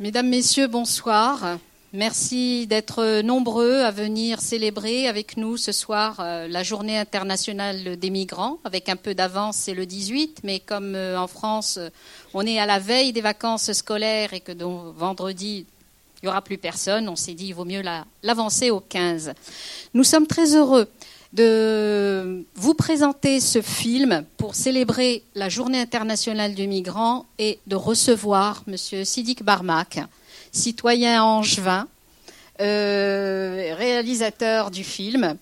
Mesdames, Messieurs, bonsoir. Merci d'être nombreux à venir célébrer avec nous ce soir euh, la journée internationale des migrants. Avec un peu d'avance, c'est le 18, mais comme euh, en France, on est à la veille des vacances scolaires et que donc vendredi, il n'y aura plus personne, on s'est dit il vaut mieux l'avancer au 15. Nous sommes très heureux de vous présenter ce film pour célébrer la journée internationale du migrant et de recevoir M. Sidik Barmak citoyen angevin, euh, réalisateur du film.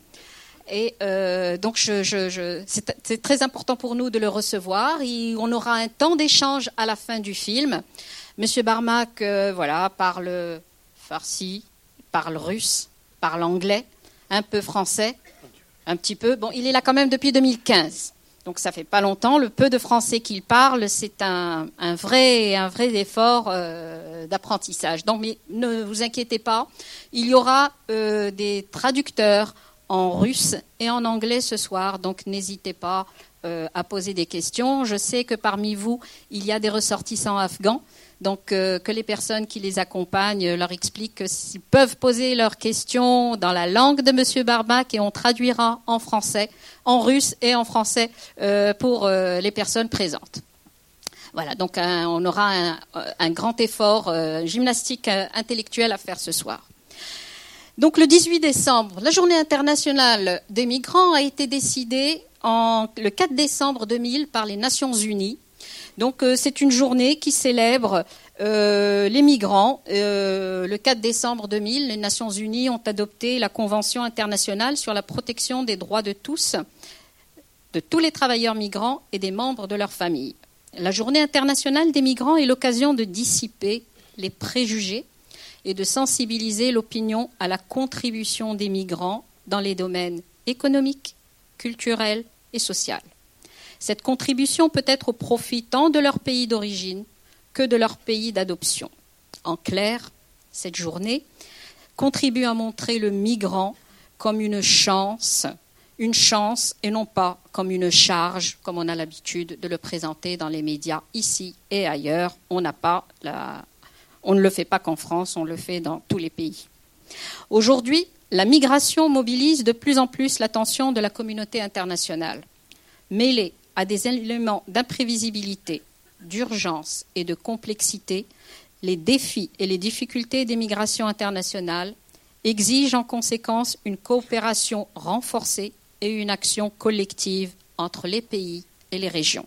Et euh, donc, c'est très important pour nous de le recevoir. on aura un temps d'échange à la fin du film. Monsieur Barmak, euh, voilà, parle farsi, parle russe, parle anglais, un peu français, un petit peu. Bon, il est là quand même depuis 2015. Donc ça fait pas longtemps. Le peu de français qu'il parle, c'est un, vrai, effort euh, d'apprentissage. Donc ne vous inquiétez pas, il y aura euh, des traducteurs en russe et en anglais ce soir. Donc n'hésitez pas euh, à poser des questions. Je sais que parmi vous, il y a des ressortissants afghans. Donc, euh, que les personnes qui les accompagnent leur expliquent s'ils peuvent poser leurs questions dans la langue de M. Barbac et on traduira en français, en russe et en français euh, pour euh, les personnes présentes. Voilà, donc on aura un, un grand effort gymnastique intellectuel à faire ce soir. Donc le 18 décembre, la journée internationale des migrants a été décidée le 4 décembre 2000 par les Nations Unies donc euh, c'est une journée qui célèbre euh, les migrants. Euh, le 4 décembre 2000, les Nations Unies ont adopté la Convention internationale sur la protection des droits de tous, de tous les travailleurs migrants et des membres de leurs familles. La journée internationale des migrants est l'occasion de dissiper les préjugés et de sensibiliser l'opinion à la contribution des migrants dans les domaines économiques, culturels et sociaux. Cette contribution peut être au profit tant de leur pays d'origine que de leur pays d'adoption. En clair, cette journée contribue à montrer le migrant comme une chance, une chance et non pas comme une charge, comme on a l'habitude de le présenter dans les médias ici et ailleurs. On n'a pas on ne le fait pas qu'en France, on le fait dans tous les pays. Aujourd'hui, la migration mobilise de plus en plus l'attention de la communauté internationale. Mêlée à des éléments d'imprévisibilité, d'urgence et de complexité, les défis et les difficultés des migrations internationales exigent en conséquence une coopération renforcée et une action collective entre les pays et les régions.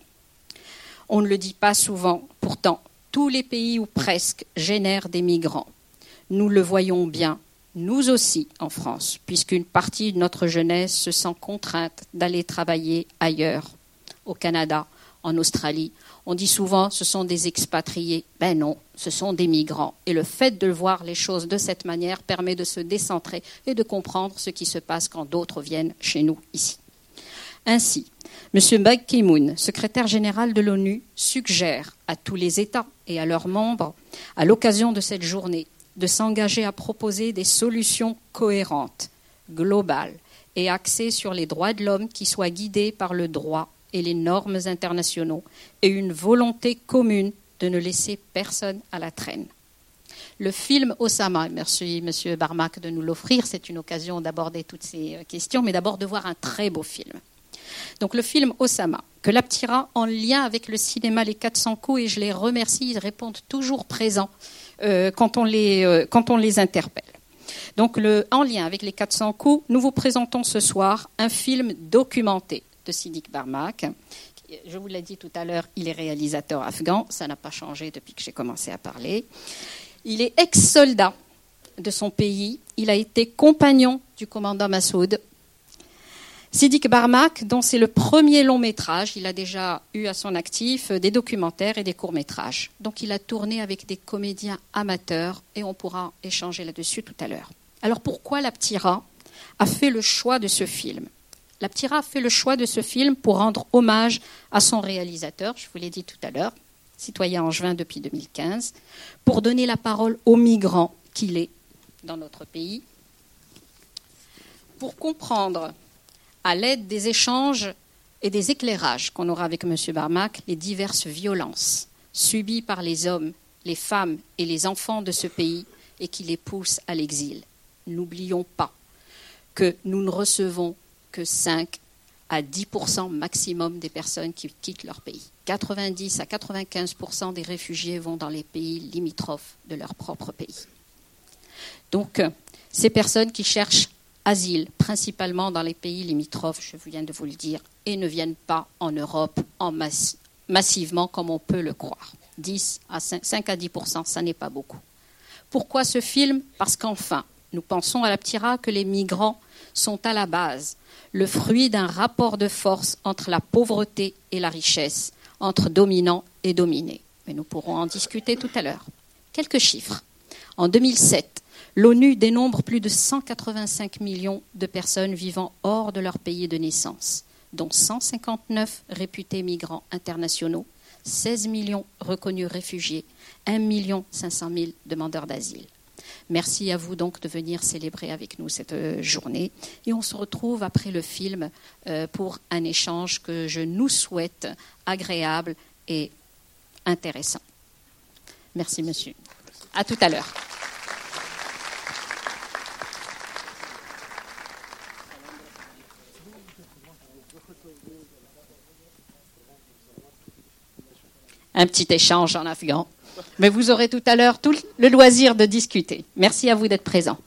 On ne le dit pas souvent, pourtant, tous les pays ou presque génèrent des migrants. Nous le voyons bien, nous aussi en France, puisqu'une partie de notre jeunesse se sent contrainte d'aller travailler ailleurs au Canada, en Australie. On dit souvent ce sont des expatriés. Ben non, ce sont des migrants. Et le fait de voir les choses de cette manière permet de se décentrer et de comprendre ce qui se passe quand d'autres viennent chez nous ici. Ainsi, M. Ban Ki-moon, secrétaire général de l'ONU, suggère à tous les États et à leurs membres, à l'occasion de cette journée, de s'engager à proposer des solutions cohérentes, globales et axées sur les droits de l'homme qui soient guidées par le droit et les normes internationaux et une volonté commune de ne laisser personne à la traîne. Le film Osama, merci Monsieur Barmak de nous l'offrir, c'est une occasion d'aborder toutes ces euh, questions, mais d'abord de voir un très beau film. Donc le film Osama, que l'Aptira en lien avec le cinéma Les 400 coups, et je les remercie, ils répondent toujours présents euh, quand, on les, euh, quand on les interpelle. Donc en lien avec les 400 coups, nous vous présentons ce soir un film documenté de Sidik Barmak. Je vous l'ai dit tout à l'heure, il est réalisateur afghan, ça n'a pas changé depuis que j'ai commencé à parler. Il est ex-soldat de son pays, il a été compagnon du commandant Massoud. Sidik Barmak, dont c'est le premier long métrage, il a déjà eu à son actif des documentaires et des courts métrages. Donc il a tourné avec des comédiens amateurs et on pourra échanger là-dessus tout à l'heure. Alors pourquoi la Ptira a fait le choix de ce film? La Ptira a fait le choix de ce film pour rendre hommage à son réalisateur, je vous l'ai dit tout à l'heure, citoyen angevin depuis 2015, pour donner la parole aux migrants qu'il est dans notre pays, pour comprendre, à l'aide des échanges et des éclairages qu'on aura avec M. Barmac, les diverses violences subies par les hommes, les femmes et les enfants de ce pays et qui les pousse à l'exil. N'oublions pas que nous ne recevons que 5 à 10% maximum des personnes qui quittent leur pays. 90 à 95% des réfugiés vont dans les pays limitrophes de leur propre pays. Donc, euh, ces personnes qui cherchent asile, principalement dans les pays limitrophes, je viens de vous le dire, et ne viennent pas en Europe en massivement comme on peut le croire. 10 à 5, à 10 ça n'est pas beaucoup. Pourquoi ce film? Parce qu'enfin, nous pensons à la Ptira que les migrants sont à la base le fruit d'un rapport de force entre la pauvreté et la richesse, entre dominants et dominés. Mais nous pourrons en discuter tout à l'heure. Quelques chiffres. En 2007, l'ONU dénombre plus de 185 millions de personnes vivant hors de leur pays de naissance, dont 159 réputés migrants internationaux, 16 millions reconnus réfugiés, 1 500 000 demandeurs d'asile. Merci à vous donc de venir célébrer avec nous cette euh, journée. Et on se retrouve après le film euh, pour un échange que je nous souhaite agréable et intéressant. Merci, monsieur. À tout à l'heure. Un petit échange en afghan. Mais vous aurez tout à l'heure tout le loisir de discuter. Merci à vous d'être présents.